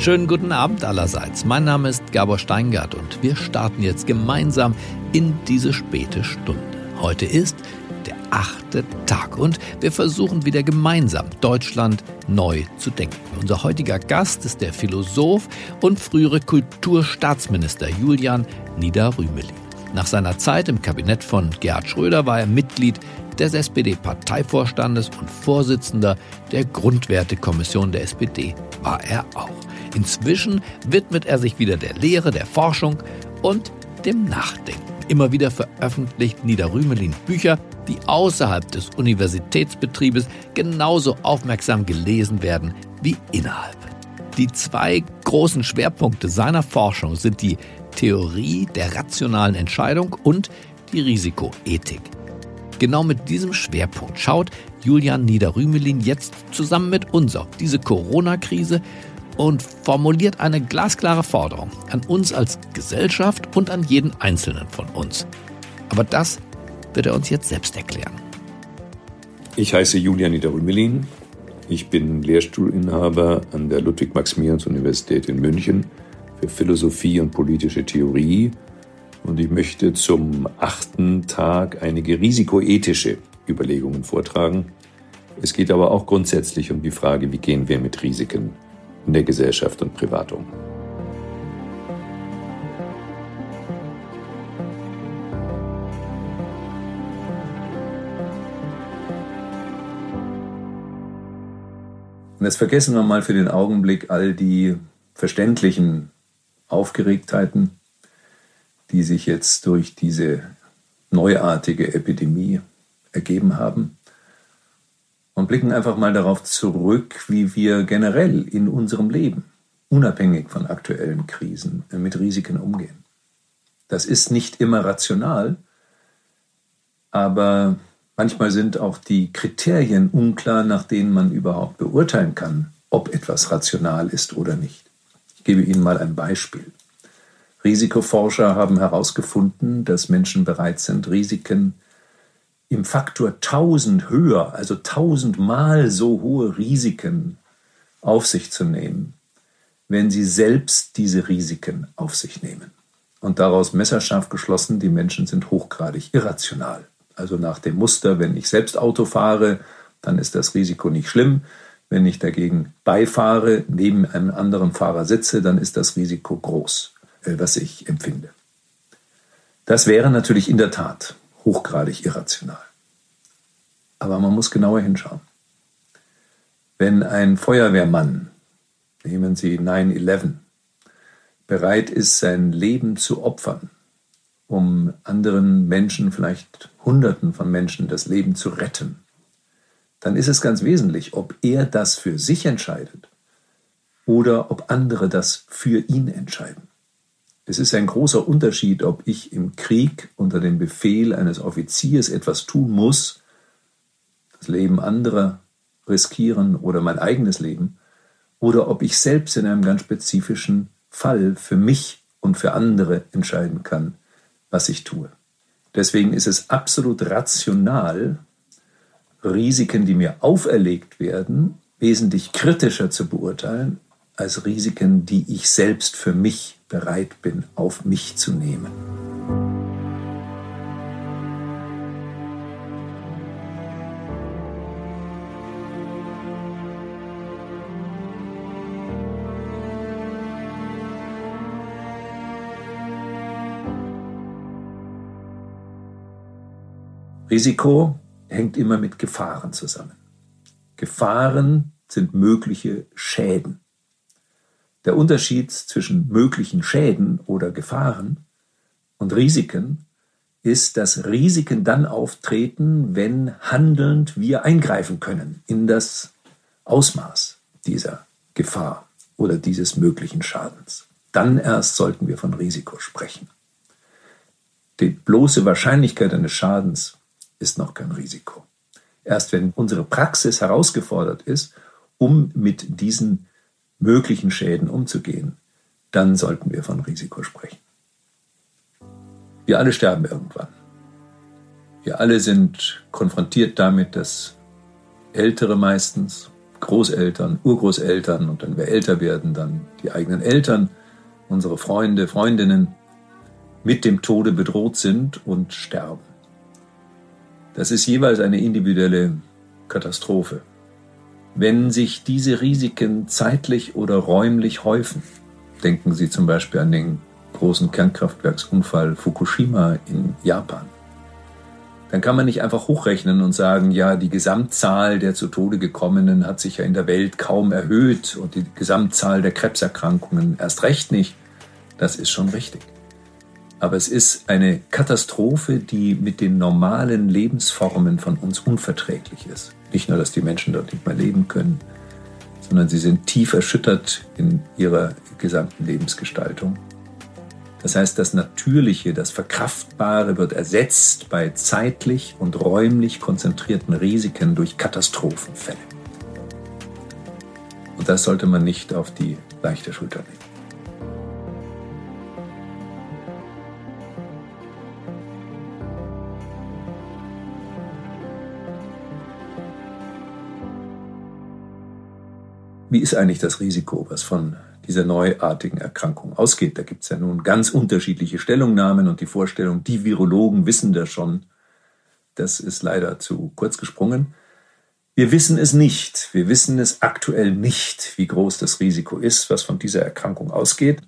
schönen guten Abend allerseits. Mein Name ist Gabor Steingart und wir starten jetzt gemeinsam in diese späte Stunde. Heute ist der achte Tag und wir versuchen wieder gemeinsam Deutschland neu zu denken. Unser heutiger Gast ist der Philosoph und frühere Kulturstaatsminister Julian Niederrümelin. Nach seiner Zeit im Kabinett von Gerhard Schröder war er Mitglied des SPD-Parteivorstandes und Vorsitzender der Grundwertekommission der SPD war er auch. Inzwischen widmet er sich wieder der Lehre, der Forschung und dem Nachdenken. Immer wieder veröffentlicht Niederrümelin Bücher, die außerhalb des Universitätsbetriebes genauso aufmerksam gelesen werden wie innerhalb. Die zwei großen Schwerpunkte seiner Forschung sind die Theorie der rationalen Entscheidung und die Risikoethik. Genau mit diesem Schwerpunkt schaut Julian Niederrümelin jetzt zusammen mit uns auf diese Corona-Krise und formuliert eine glasklare Forderung an uns als Gesellschaft und an jeden Einzelnen von uns. Aber das wird er uns jetzt selbst erklären. Ich heiße Julian Niederrümelin. Ich bin Lehrstuhlinhaber an der Ludwig-Maximilians-Universität in München für Philosophie und politische Theorie und ich möchte zum achten Tag einige risikoethische Überlegungen vortragen. Es geht aber auch grundsätzlich um die Frage, wie gehen wir mit Risiken in der Gesellschaft und privat um. Und jetzt vergessen wir mal für den Augenblick all die verständlichen Aufgeregtheiten, die sich jetzt durch diese neuartige Epidemie ergeben haben und blicken einfach mal darauf zurück, wie wir generell in unserem Leben, unabhängig von aktuellen Krisen, mit Risiken umgehen. Das ist nicht immer rational, aber manchmal sind auch die Kriterien unklar, nach denen man überhaupt beurteilen kann, ob etwas rational ist oder nicht. Ich gebe Ihnen mal ein Beispiel. Risikoforscher haben herausgefunden, dass Menschen bereit sind, Risiken im Faktor 1000 höher, also 1000 Mal so hohe Risiken auf sich zu nehmen, wenn sie selbst diese Risiken auf sich nehmen. Und daraus messerscharf geschlossen, die Menschen sind hochgradig irrational. Also nach dem Muster, wenn ich selbst Auto fahre, dann ist das Risiko nicht schlimm. Wenn ich dagegen beifahre, neben einem anderen Fahrer sitze, dann ist das Risiko groß. Äh, was ich empfinde. Das wäre natürlich in der Tat hochgradig irrational. Aber man muss genauer hinschauen. Wenn ein Feuerwehrmann, nehmen Sie 9-11, bereit ist, sein Leben zu opfern, um anderen Menschen, vielleicht Hunderten von Menschen, das Leben zu retten, dann ist es ganz wesentlich, ob er das für sich entscheidet oder ob andere das für ihn entscheiden. Es ist ein großer Unterschied, ob ich im Krieg unter dem Befehl eines Offiziers etwas tun muss, das Leben anderer riskieren oder mein eigenes Leben, oder ob ich selbst in einem ganz spezifischen Fall für mich und für andere entscheiden kann, was ich tue. Deswegen ist es absolut rational, Risiken, die mir auferlegt werden, wesentlich kritischer zu beurteilen als Risiken, die ich selbst für mich bereit bin, auf mich zu nehmen. Risiko hängt immer mit Gefahren zusammen. Gefahren sind mögliche Schäden. Der Unterschied zwischen möglichen Schäden oder Gefahren und Risiken ist, dass Risiken dann auftreten, wenn handelnd wir eingreifen können in das Ausmaß dieser Gefahr oder dieses möglichen Schadens. Dann erst sollten wir von Risiko sprechen. Die bloße Wahrscheinlichkeit eines Schadens ist noch kein Risiko. Erst wenn unsere Praxis herausgefordert ist, um mit diesen möglichen Schäden umzugehen, dann sollten wir von Risiko sprechen. Wir alle sterben irgendwann. Wir alle sind konfrontiert damit, dass Ältere meistens, Großeltern, Urgroßeltern und wenn wir älter werden, dann die eigenen Eltern, unsere Freunde, Freundinnen mit dem Tode bedroht sind und sterben. Das ist jeweils eine individuelle Katastrophe. Wenn sich diese Risiken zeitlich oder räumlich häufen, denken Sie zum Beispiel an den großen Kernkraftwerksunfall Fukushima in Japan, dann kann man nicht einfach hochrechnen und sagen, ja, die Gesamtzahl der zu Tode gekommenen hat sich ja in der Welt kaum erhöht und die Gesamtzahl der Krebserkrankungen erst recht nicht. Das ist schon richtig. Aber es ist eine Katastrophe, die mit den normalen Lebensformen von uns unverträglich ist. Nicht nur, dass die Menschen dort nicht mehr leben können, sondern sie sind tief erschüttert in ihrer gesamten Lebensgestaltung. Das heißt, das Natürliche, das Verkraftbare wird ersetzt bei zeitlich und räumlich konzentrierten Risiken durch Katastrophenfälle. Und das sollte man nicht auf die leichte Schulter nehmen. Wie ist eigentlich das Risiko, was von dieser neuartigen Erkrankung ausgeht? Da gibt es ja nun ganz unterschiedliche Stellungnahmen und die Vorstellung, die Virologen wissen das schon. Das ist leider zu kurz gesprungen. Wir wissen es nicht. Wir wissen es aktuell nicht, wie groß das Risiko ist, was von dieser Erkrankung ausgeht.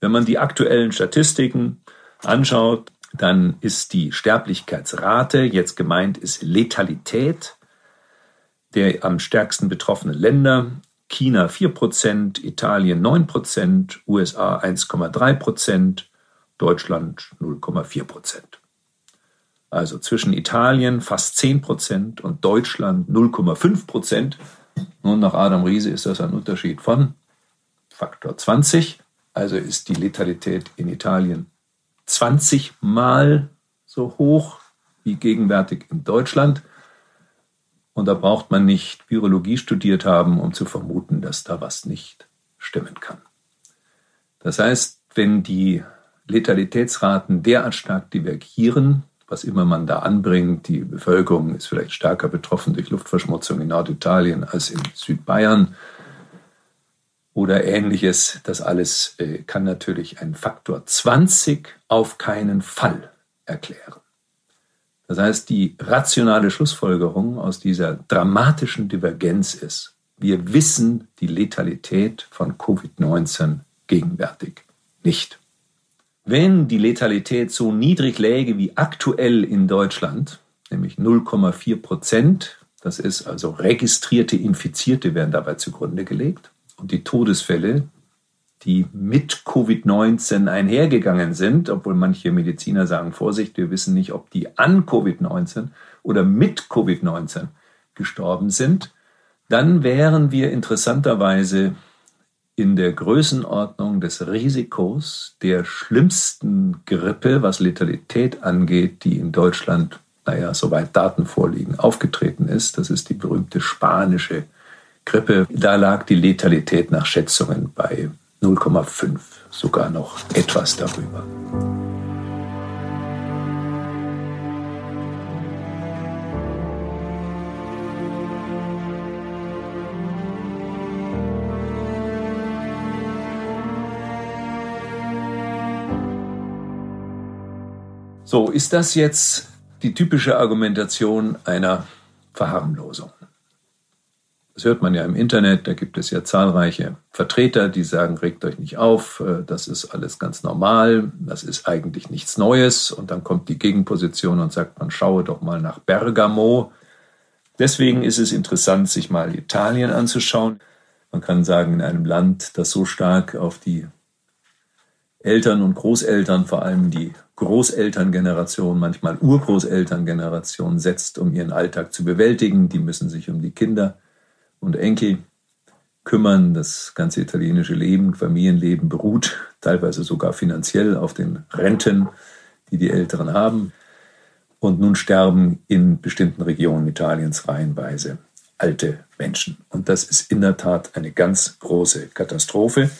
Wenn man die aktuellen Statistiken anschaut, dann ist die Sterblichkeitsrate, jetzt gemeint ist Letalität, der am stärksten betroffenen Länder. China 4%, Italien 9%, USA 1,3%, Deutschland 0,4%. Also zwischen Italien fast 10% und Deutschland 0,5%. Nun, nach Adam Riese ist das ein Unterschied von Faktor 20. Also ist die Letalität in Italien 20 Mal so hoch wie gegenwärtig in Deutschland. Und da braucht man nicht Virologie studiert haben, um zu vermuten, dass da was nicht stimmen kann. Das heißt, wenn die Letalitätsraten derart stark divergieren, was immer man da anbringt, die Bevölkerung ist vielleicht stärker betroffen durch Luftverschmutzung in Norditalien als in Südbayern oder ähnliches, das alles äh, kann natürlich einen Faktor 20 auf keinen Fall erklären. Das heißt, die rationale Schlussfolgerung aus dieser dramatischen Divergenz ist, wir wissen die Letalität von Covid-19 gegenwärtig nicht. Wenn die Letalität so niedrig läge wie aktuell in Deutschland, nämlich 0,4 Prozent, das ist also registrierte Infizierte werden dabei zugrunde gelegt, und die Todesfälle, die mit Covid-19 einhergegangen sind, obwohl manche Mediziner sagen, Vorsicht, wir wissen nicht, ob die an Covid-19 oder mit Covid-19 gestorben sind, dann wären wir interessanterweise in der Größenordnung des Risikos der schlimmsten Grippe, was Letalität angeht, die in Deutschland, naja, soweit Daten vorliegen, aufgetreten ist. Das ist die berühmte spanische Grippe. Da lag die Letalität nach Schätzungen bei 0,5, sogar noch etwas darüber. So, ist das jetzt die typische Argumentation einer Verharmlosung? Das hört man ja im Internet, da gibt es ja zahlreiche Vertreter, die sagen, regt euch nicht auf, äh, das ist alles ganz normal, das ist eigentlich nichts Neues. Und dann kommt die Gegenposition und sagt, man schaue doch mal nach Bergamo. Deswegen ist es interessant, sich mal Italien anzuschauen. Man kann sagen, in einem Land, das so stark auf die Eltern und Großeltern, vor allem die Großelterngeneration, manchmal Urgroßelterngeneration setzt, um ihren Alltag zu bewältigen. Die müssen sich um die Kinder und Enkel kümmern. Das ganze italienische Leben, Familienleben beruht teilweise sogar finanziell auf den Renten, die die Älteren haben. Und nun sterben in bestimmten Regionen Italiens reihenweise alte Menschen. Und das ist in der Tat eine ganz große Katastrophe.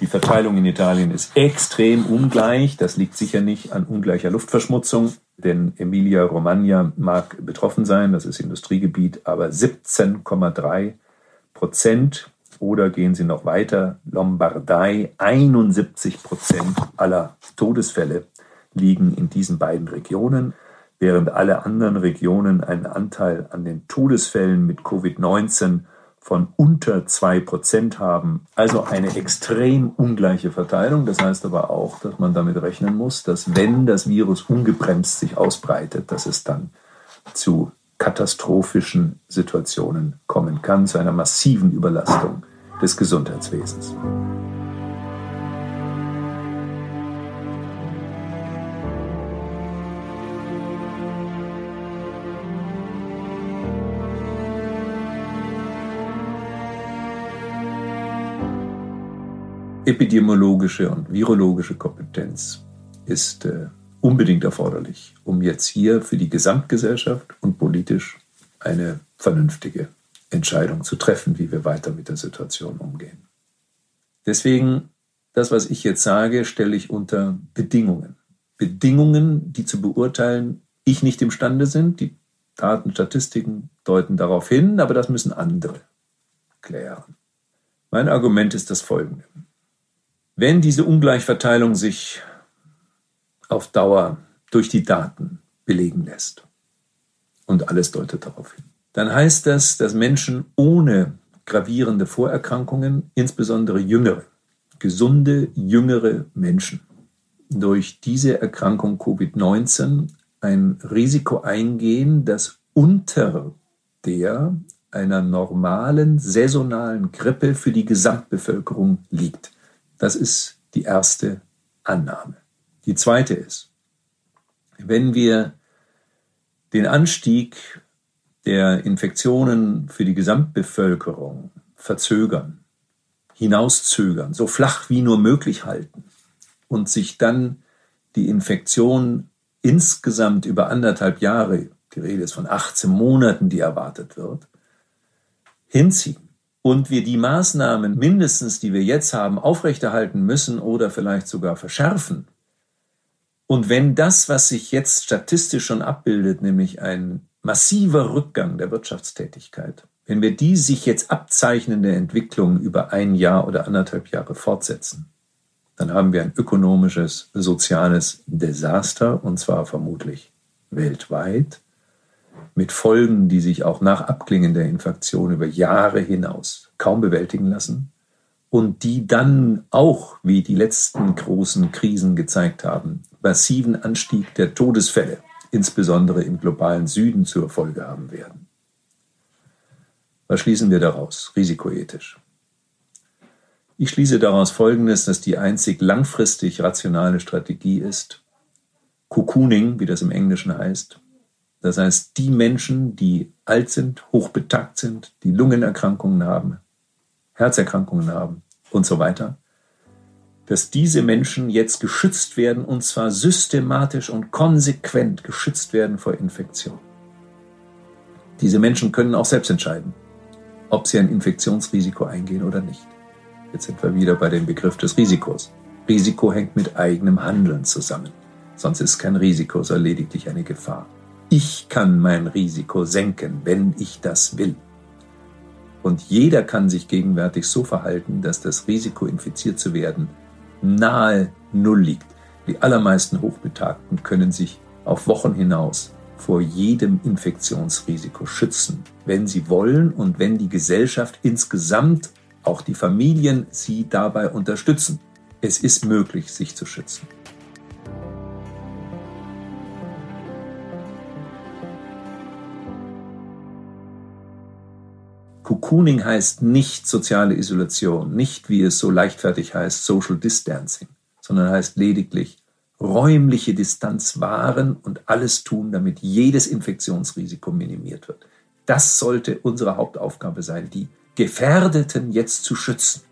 Die Verteilung in Italien ist extrem ungleich. Das liegt sicher nicht an ungleicher Luftverschmutzung, denn Emilia-Romagna mag betroffen sein, das ist Industriegebiet, aber 17,3 Prozent. Oder gehen Sie noch weiter, Lombardei, 71 Prozent aller Todesfälle liegen in diesen beiden Regionen, während alle anderen Regionen einen Anteil an den Todesfällen mit Covid-19 von unter 2 Prozent haben. Also eine extrem ungleiche Verteilung. Das heißt aber auch, dass man damit rechnen muss, dass wenn das Virus ungebremst sich ausbreitet, dass es dann zu katastrophischen Situationen kommen kann, zu einer massiven Überlastung des Gesundheitswesens. Epidemiologische und virologische Kompetenz ist äh, unbedingt erforderlich, um jetzt hier für die Gesamtgesellschaft und politisch eine vernünftige Entscheidung zu treffen, wie wir weiter mit der Situation umgehen. Deswegen, das, was ich jetzt sage, stelle ich unter Bedingungen. Bedingungen, die zu beurteilen ich nicht imstande sind. Die Daten, Statistiken deuten darauf hin, aber das müssen andere klären. Mein Argument ist das folgende. Wenn diese Ungleichverteilung sich auf Dauer durch die Daten belegen lässt. Und alles deutet darauf hin. Dann heißt das, dass Menschen ohne gravierende Vorerkrankungen, insbesondere jüngere, gesunde, jüngere Menschen, durch diese Erkrankung Covid-19 ein Risiko eingehen, das unter der einer normalen saisonalen Grippe für die Gesamtbevölkerung liegt. Das ist die erste Annahme. Die zweite ist, wenn wir den Anstieg der Infektionen für die Gesamtbevölkerung verzögern, hinauszögern, so flach wie nur möglich halten und sich dann die Infektion insgesamt über anderthalb Jahre, die Rede ist von 18 Monaten, die erwartet wird, hinziehen und wir die Maßnahmen mindestens, die wir jetzt haben, aufrechterhalten müssen oder vielleicht sogar verschärfen, und wenn das, was sich jetzt statistisch schon abbildet, nämlich ein massiver Rückgang der Wirtschaftstätigkeit, wenn wir die sich jetzt abzeichnende Entwicklung über ein Jahr oder anderthalb Jahre fortsetzen, dann haben wir ein ökonomisches, soziales Desaster, und zwar vermutlich weltweit, mit Folgen, die sich auch nach Abklingen der Infektion über Jahre hinaus kaum bewältigen lassen und die dann auch, wie die letzten großen Krisen gezeigt haben, massiven Anstieg der Todesfälle, insbesondere im globalen Süden, zur Folge haben werden. Was schließen wir daraus, risikoethisch? Ich schließe daraus Folgendes, dass die einzig langfristig rationale Strategie ist, Cocooning, wie das im Englischen heißt. Das heißt, die Menschen, die alt sind, hochbetagt sind, die Lungenerkrankungen haben, Herzerkrankungen haben und so weiter, dass diese Menschen jetzt geschützt werden und zwar systematisch und konsequent geschützt werden vor Infektion. Diese Menschen können auch selbst entscheiden, ob sie ein Infektionsrisiko eingehen oder nicht. Jetzt sind wir wieder bei dem Begriff des Risikos. Risiko hängt mit eigenem Handeln zusammen. Sonst ist kein Risiko, sondern lediglich eine Gefahr. Ich kann mein Risiko senken, wenn ich das will. Und jeder kann sich gegenwärtig so verhalten, dass das Risiko, infiziert zu werden, nahe Null liegt. Die allermeisten Hochbetagten können sich auf Wochen hinaus vor jedem Infektionsrisiko schützen, wenn sie wollen und wenn die Gesellschaft insgesamt, auch die Familien, sie dabei unterstützen. Es ist möglich, sich zu schützen. Cocooning heißt nicht soziale Isolation, nicht wie es so leichtfertig heißt Social Distancing, sondern heißt lediglich räumliche Distanz wahren und alles tun, damit jedes Infektionsrisiko minimiert wird. Das sollte unsere Hauptaufgabe sein, die Gefährdeten jetzt zu schützen.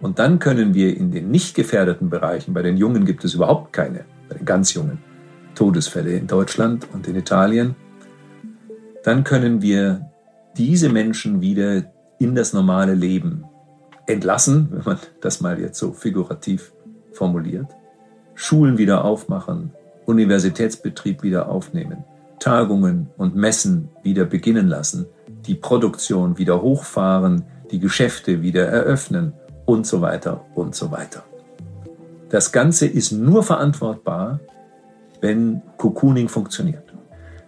Und dann können wir in den nicht gefährdeten Bereichen, bei den Jungen gibt es überhaupt keine, bei den ganz Jungen, Todesfälle in Deutschland und in Italien, dann können wir diese Menschen wieder in das normale Leben entlassen, wenn man das mal jetzt so figurativ formuliert, Schulen wieder aufmachen, Universitätsbetrieb wieder aufnehmen, Tagungen und Messen wieder beginnen lassen, die Produktion wieder hochfahren, die Geschäfte wieder eröffnen und so weiter und so weiter. Das Ganze ist nur verantwortbar, wenn Cocooning funktioniert.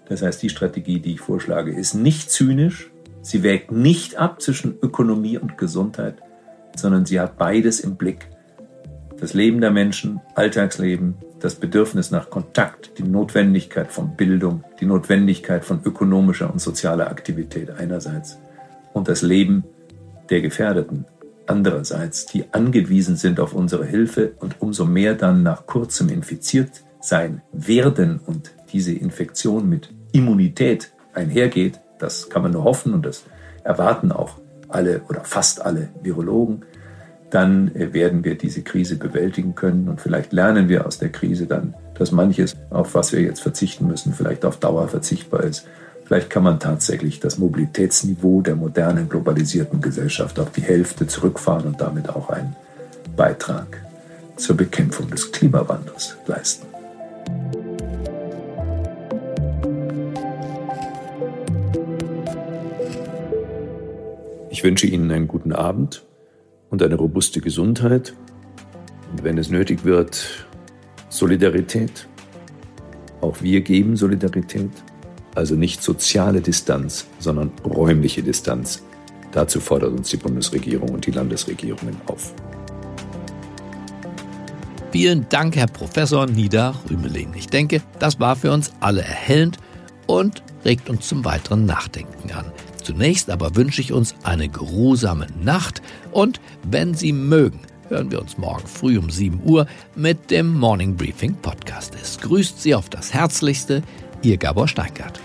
Das heißt, die Strategie, die ich vorschlage, ist nicht zynisch, sie wägt nicht ab zwischen Ökonomie und Gesundheit, sondern sie hat beides im Blick. Das Leben der Menschen, Alltagsleben, das Bedürfnis nach Kontakt, die Notwendigkeit von Bildung, die Notwendigkeit von ökonomischer und sozialer Aktivität einerseits und das Leben der Gefährdeten andererseits, die angewiesen sind auf unsere Hilfe und umso mehr dann nach kurzem infiziert sein werden und diese Infektion mit Immunität einhergeht, das kann man nur hoffen und das erwarten auch alle oder fast alle Virologen, dann äh, werden wir diese Krise bewältigen können und vielleicht lernen wir aus der Krise dann, dass manches, auf was wir jetzt verzichten müssen, vielleicht auf Dauer verzichtbar ist. Vielleicht kann man tatsächlich das Mobilitätsniveau der modernen globalisierten Gesellschaft auf die Hälfte zurückfahren und damit auch einen Beitrag zur Bekämpfung des Klimawandels leisten. Wünsche Ihnen einen guten Abend und eine robuste Gesundheit. Und wenn es nötig wird, Solidarität. Auch wir geben Solidarität. Also nicht soziale Distanz, sondern räumliche Distanz. Dazu fordert uns die Bundesregierung und die Landesregierungen auf. Vielen Dank, Herr Professor Nida Rümeling. Ich denke, das war für uns alle erhellend und regt uns zum weiteren Nachdenken an. Zunächst aber wünsche ich uns eine geruhsame Nacht und wenn Sie mögen, hören wir uns morgen früh um 7 Uhr mit dem Morning Briefing Podcast. Es grüßt Sie auf das Herzlichste, Ihr Gabor Steingart.